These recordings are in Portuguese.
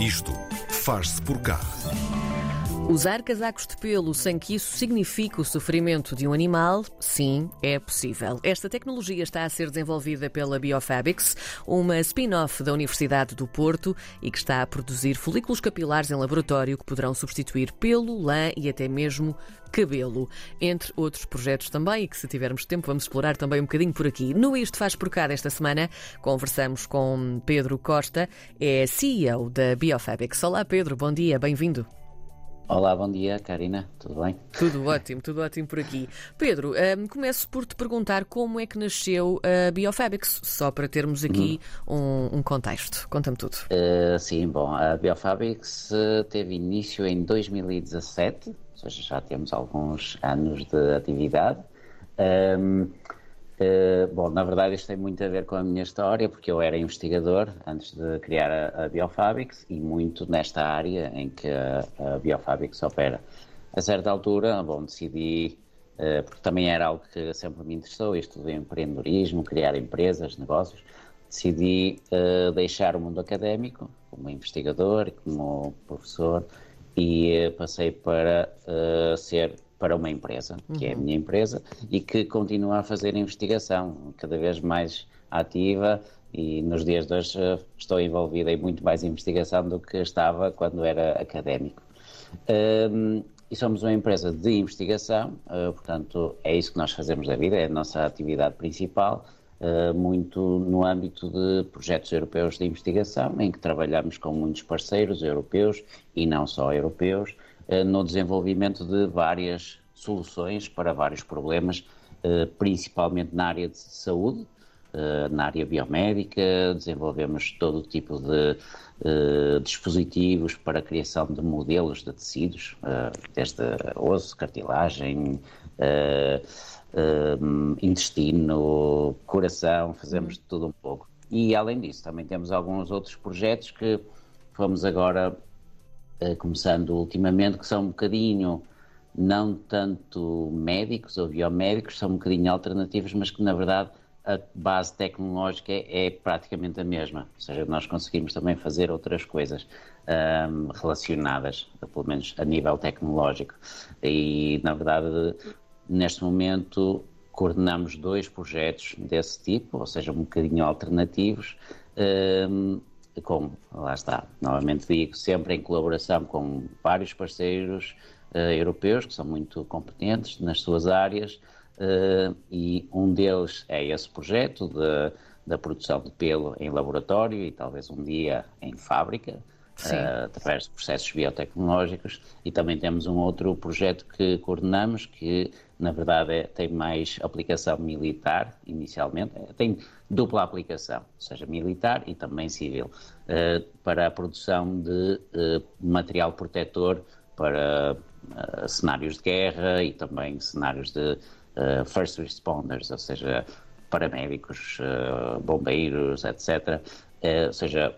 Isto faz-se por cá. Usar casacos de pelo sem que isso signifique o sofrimento de um animal, sim, é possível. Esta tecnologia está a ser desenvolvida pela Biofabrics, uma spin-off da Universidade do Porto e que está a produzir folículos capilares em laboratório que poderão substituir pelo, lã e até mesmo cabelo, entre outros projetos também, e que se tivermos tempo vamos explorar também um bocadinho por aqui. No Isto Faz Por Cá desta semana, conversamos com Pedro Costa, é CEO da Biofabrics. Olá Pedro, bom dia, bem-vindo. Olá, bom dia, Karina. Tudo bem? Tudo ótimo, tudo ótimo por aqui. Pedro, um, começo por te perguntar como é que nasceu a Biofabrics, só para termos aqui um, um contexto. Conta-me tudo. Uh, sim, bom, a Biofabrics uh, teve início em 2017, ou seja, já temos alguns anos de atividade. Um, Uh, bom, na verdade isto tem muito a ver com a minha história, porque eu era investigador antes de criar a, a e muito nesta área em que a, a opera. A certa altura, bom, decidi, uh, porque também era algo que sempre me interessou, isto de empreendedorismo, criar empresas, negócios, decidi uh, deixar o mundo académico, como investigador, como professor, e passei para ser para uma empresa, que uhum. é a uhum. minha empresa, e que continua a fazer investigação cada vez mais ativa e nos dias de hoje eh, estou envolvida em muito mais investigação do que estava quando era académico. Um, e somos uma empresa de investigação, uh, portanto é isso que nós fazemos da vida, é a nossa atividade principal, uh, muito no âmbito de projetos europeus de investigação, em que trabalhamos com muitos parceiros europeus e não só europeus, no desenvolvimento de várias soluções para vários problemas, eh, principalmente na área de saúde, eh, na área biomédica, desenvolvemos todo tipo de dispositivos para a criação de modelos de tecidos, desde osso, cartilagem, intestino, coração, fazemos de tudo um pouco. E além disso, também temos alguns outros projetos que fomos agora eh, começando ultimamente, que são um bocadinho não tanto médicos ou biomédicos, são um bocadinho alternativos, mas que na verdade a base tecnológica é, praticamente a mesma. Ou seja, nós conseguimos também fazer outras coisas um, relacionadas, pelo menos a nível tecnológico. E na verdade, neste momento, coordenamos dois projetos desse tipo, ou seja, um bocadinho alternativos. Um, com, lá está, novamente digo, sempre em colaboração com vários parceiros uh, europeus que são muito competentes nas suas áreas uh, e um deles é esse projeto de, da produção de pelo em laboratório e talvez um dia em fábrica. Uh, através de processos biotecnológicos. E também temos um outro projeto que coordenamos que na verdade é, tem mais aplicação militar inicialmente, é, tem dupla aplicação, seja militar e também civil, uh, para a produção de uh, material protetor para cenários de guerra e também cenários de first responders, ou seja, paramédicos, bombeiros, etc. ou seja,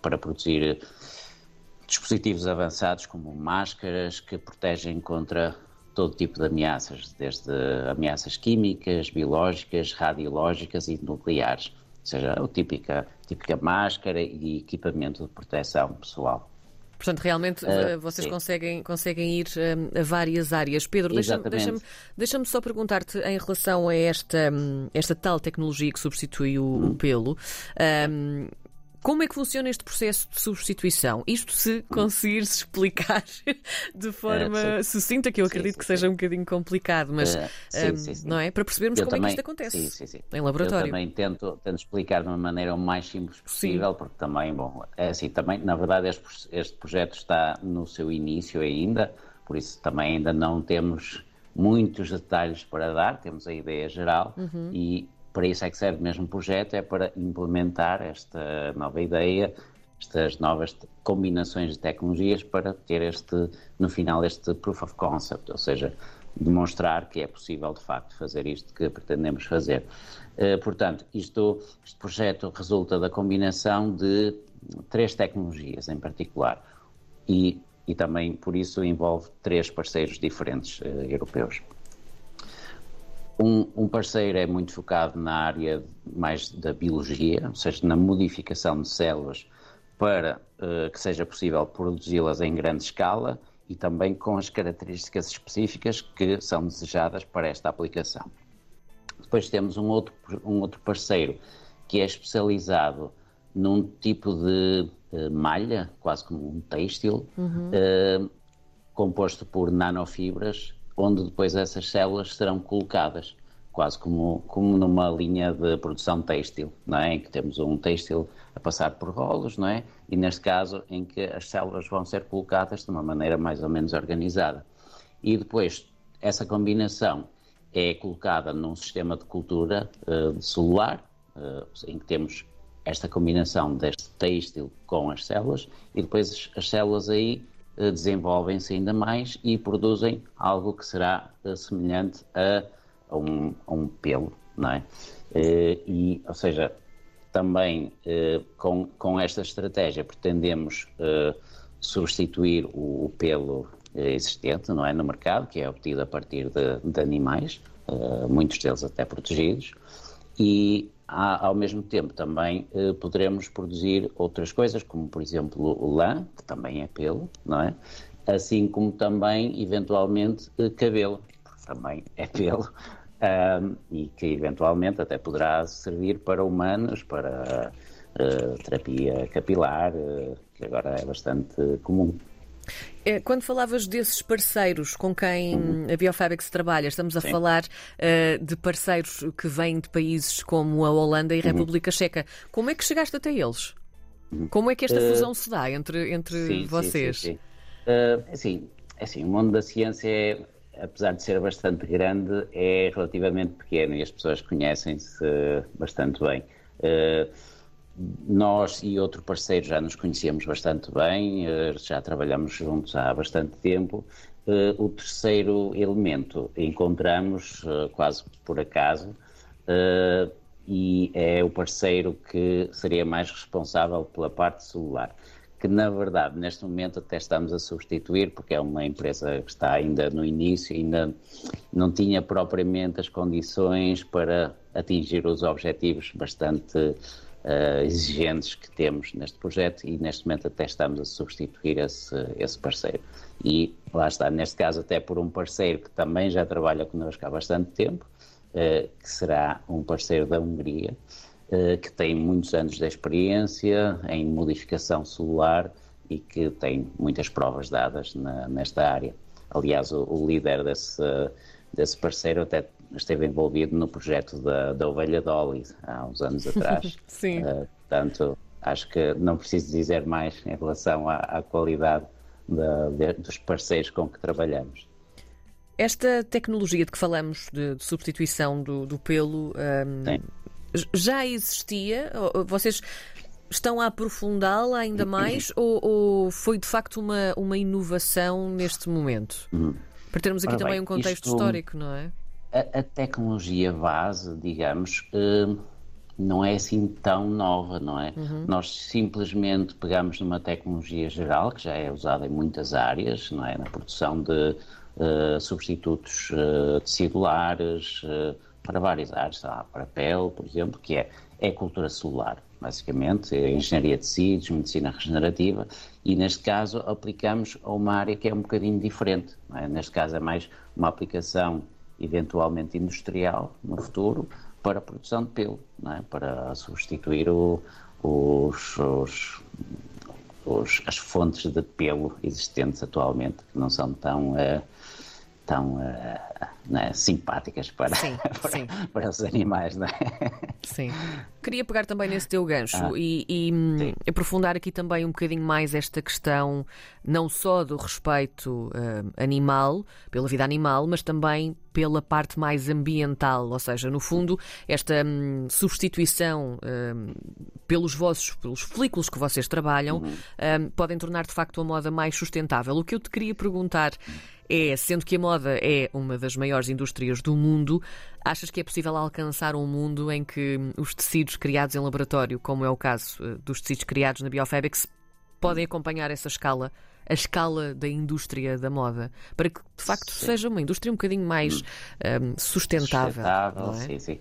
para produzir dispositivos avançados como máscaras que protegem contra todo tipo de ameaças, desde ameaças químicas, biológicas, radiológicas e nucleares, ou seja, a típica, típica máscara e equipamento de proteção pessoal. Portanto, realmente uh, vocês conseguem, conseguem ir uh, a várias áreas. Pedro, deixa-me deixa deixa só perguntar-te em relação a esta, um, esta tal tecnologia que substitui o, hum. o pelo. Um, como é que funciona este processo de substituição? Isto se conseguires explicar de forma é, sucinta, que eu acredito sim, que seja um bocadinho complicado, mas uh, sim, não é? Para percebermos eu como também, é que isto acontece em laboratório. Eu também tento, tento explicar de uma maneira o mais simples possível, porque também, bom, é assim, também, na verdade, este, este projeto está no seu início ainda, por isso também ainda não temos muitos detalhes para dar, temos a ideia geral uhum. e para isso é que serve mesmo o projeto, é para implementar esta nova ideia, estas novas combinações de tecnologias para ter este, no final, este proof of concept, ou seja, demonstrar que é possível de facto fazer isto que pretendemos fazer. Uh, portanto, isto, este projeto resulta da combinação de três tecnologias em particular e, e também por isso envolve três parceiros diferentes uh, europeus. Um, um, parceiro é muito focado na área mais da biologia, ou seja, na modificação de células para uh, que seja possível produzi-las em grande escala e também com as características específicas que são desejadas para esta aplicação. Depois temos um outro, um outro parceiro que é especializado num tipo de uh, malha, quase como um têxtil, uhum. uh, composto por nanofibras, onde depois essas células serão colocadas, quase como, como numa linha de produção têxtil, não é? em que temos um têxtil a passar por rolos, não é? e neste caso em que as células vão ser colocadas de uma maneira mais ou menos organizada. E depois essa combinação é colocada num sistema de cultura uh, celular, uh, em que temos esta combinação deste têxtil com as células, e depois as células aí desenvolvem-se ainda mais e produzem algo que será semelhante a, um, a, um, pelo, não é? e, ou seja, também com, com esta estratégia pretendemos substituir o, o pelo existente não é, no mercado, que é obtido a partir de, de animais, muitos deles até protegidos, e há, ao mesmo tempo também uh, poderemos produzir outras coisas, como por exemplo o lã, que também é pelo, não é? Assim como também, eventualmente, uh, cabelo, que também é pelo, e que eventualmente até poderá servir para humanos, para terapia capilar, que agora é bastante comum. É, quando falavas desses parceiros com quem uhum. a Biofabrics trabalha, estamos a Sim. falar uh, de parceiros que vêm de países como a Holanda e a uhum. República Checa. Como é que chegaste até eles? Uhum. Como é que esta uh, fusão se dá entre, entre sim, vocês? Sim, sim, uh, assim, assim, o mundo da ciência, é, apesar de ser bastante grande, é relativamente pequeno e as pessoas conhecem-se bastante bem. Uh, nós e outro parceiro já nos conhecemos bastante bem, eh, já trabalhamos juntos há bastante tempo. Eh, o terceiro elemento encontramos eh, quase por acaso e é o parceiro que seria mais responsável pela parte celular, que na verdade neste momento até estamos a substituir, porque é uma empresa que está ainda no início, ainda não tinha propriamente as condições para atingir os objetivos bastante uh, exigentes que temos neste projeto e neste momento até estamos a substituir esse, esse parceiro. E lá está, neste caso até por um parceiro que também já trabalha connosco há bastante tempo, uh, que será um parceiro da Hungria, uh, que tem muitos anos de experiência em modificação celular e que tem muitas provas dadas na, nesta área. Aliás, o, o líder desse, desse parceiro até esteve envolvido no projeto da, da Ovelha Dolly há uns anos atrás. Sim. Uh, portanto, acho que não preciso dizer mais em relação à, à qualidade da, de, dos parceiros com que trabalhamos. Esta tecnologia de que falamos, de, de substituição do, do pelo, um, já existia? Vocês estão a aprofundá-la ainda mais ou, ou, foi de facto uma, uma inovação neste momento? Uhum. Para termos aqui também bem, um contexto isto... histórico, não é? A, a tecnologia base, digamos, uh, não é assim tão nova, não é? Uhum. Nós simplesmente pegamos numa tecnologia geral que já é usada em muitas áreas, não é? Na produção de uh, substitutos uh, tecidulários para várias áreas, lá, para a pele, por exemplo, que é, é cultura celular, basicamente, é engenharia de tecidos, medicina regenerativa, e neste caso aplicamos a uma área que é um bocadinho diferente. É? Neste caso é mais uma aplicação eventualmente industrial no futuro, para a produção de pelo, é? para substituir o, os, os, os, as fontes de pelo existentes atualmente, que não são tão, uh, tão uh, né, simpáticas para, sim, para, sim. para, os animais. Não é? Sim. Queria pegar também nesse teu gancho ah, e, e hum, aprofundar aqui também um bocadinho mais esta questão, não só do respeito uh, animal, pela vida animal, mas também pela parte mais ambiental, ou seja, no fundo, esta hum, substituição hum, pelos vossos, pelos folículos que vocês trabalham, uhum. hum, podem tornar de facto a moda mais sustentável. O que eu te queria perguntar é, sendo que a moda é uma das maiores indústrias do mundo, achas que é possível alcançar um mundo em que os tecidos criados em laboratório, como é o caso eh, dos tecidos criados na Biofabrics, podem acompanhar essa escala? a escala da indústria da moda, para que de facto sim. seja uma indústria um bocadinho mais um, sustentável. Sustentável, é? sim, sim.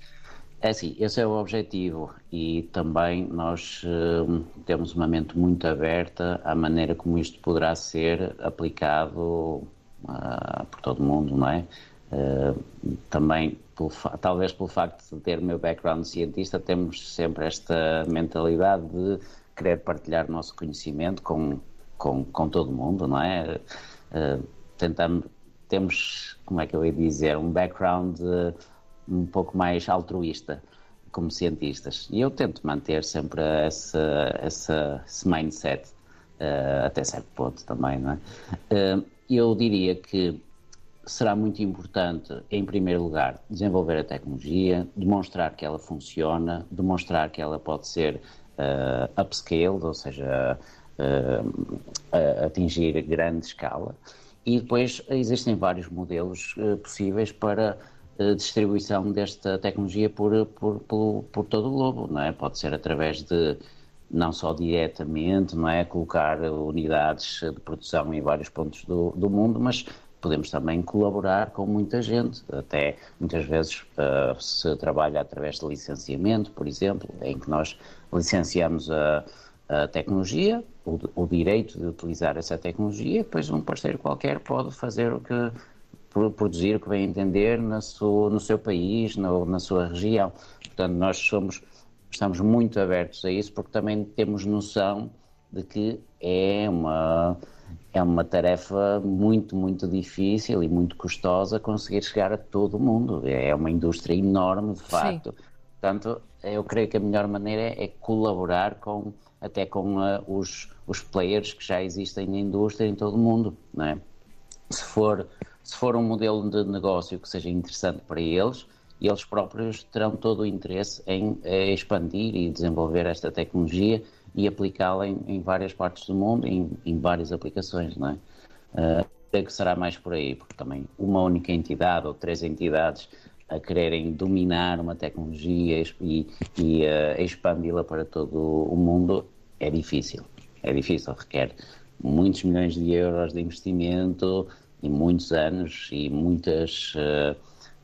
É assim, esse é o objetivo e também nós uh, temos uma mente muito aberta à maneira como isto poderá ser aplicado uh, por todo o mundo, não é? Uh, também, pelo talvez pelo facto de ter o meu background cientista, temos sempre esta mentalidade de querer partilhar o nosso conhecimento com, com, com todo mundo, não é? tentamos, temos, como é que eu ia dizer, um background um pouco mais altruísta como cientistas. E eu tento manter sempre essa, essa, esse mindset, uh, até certo ponto também, não é? Uh, eu diria que será muito importante, em primeiro lugar, desenvolver a tecnologia, demonstrar que ela funciona, demonstrar que ela pode ser uh, upscaled, ou seja, uh, atingir grande escala. E depois existem vários modelos uh, possíveis para distribuição desta tecnologia por, por, por, por, todo o globo, não é? Pode ser através de não só diretamente, não é, colocar unidades de produção em vários pontos do, do mundo, mas podemos também colaborar com muita gente, até muitas vezes uh, se trabalha através de licenciamento, por exemplo, em que nós licenciamos a, a tecnologia, o, o, direito de utilizar essa tecnologia, depois um parceiro qualquer pode fazer o que produzir o que bem entender no seu, no seu país, no, na sua região. Portanto, nós somos, estamos muito abertos a isso porque também temos noção de que é uma, é uma tarefa muito, muito difícil e muito custosa conseguir chegar a todo mundo. É uma indústria enorme, de facto. Sim. Portanto, eu creio que a melhor maneira é colaborar com, até com uh, os, os players que já existem na indústria em todo o mundo. Não é? Se for se for um modelo de negócio que seja interessante para eles, eles próprios terão todo o interesse em, em expandir e desenvolver esta tecnologia e aplicá-la em, em, várias partes do mundo, em, em várias aplicações, não é? Uh, que será mais por aí, porque também uma única entidade ou três entidades a quererem dominar uma tecnologia e, e uh, expandi-la para todo o mundo é difícil. É difícil, requer muitos milhões de euros de investimento, e muitos anos e muitas, uh,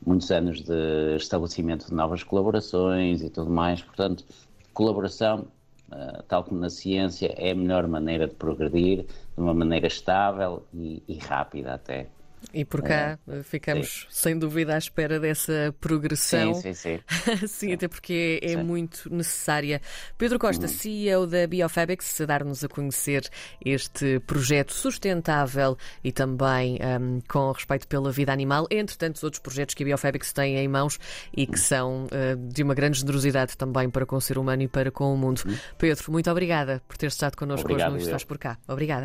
muitos anos de estabelecimento de novas colaborações e tudo mais. Portanto, colaboração, uh, tal como na ciência, é a melhor maneira de progredir de uma maneira estável e, e rápida até. E por cá é, ficamos sim. sem dúvida à espera dessa progressão. Sim, sim, sim. sim, sim. até porque é, muito necessária. Pedro Costa, uhum. CEO da Biofabex, a dar-nos a conhecer este projeto sustentável e também um, com respeito pela vida animal, entre tantos outros projetos que a Biofabex tem em mãos e que uhum. são uh, de uma grande generosidade também para com o ser humano e para com o mundo. Uhum. Pedro, muito obrigada por ter estado connosco Obrigado, hoje no Faz Por Cá. Obrigada.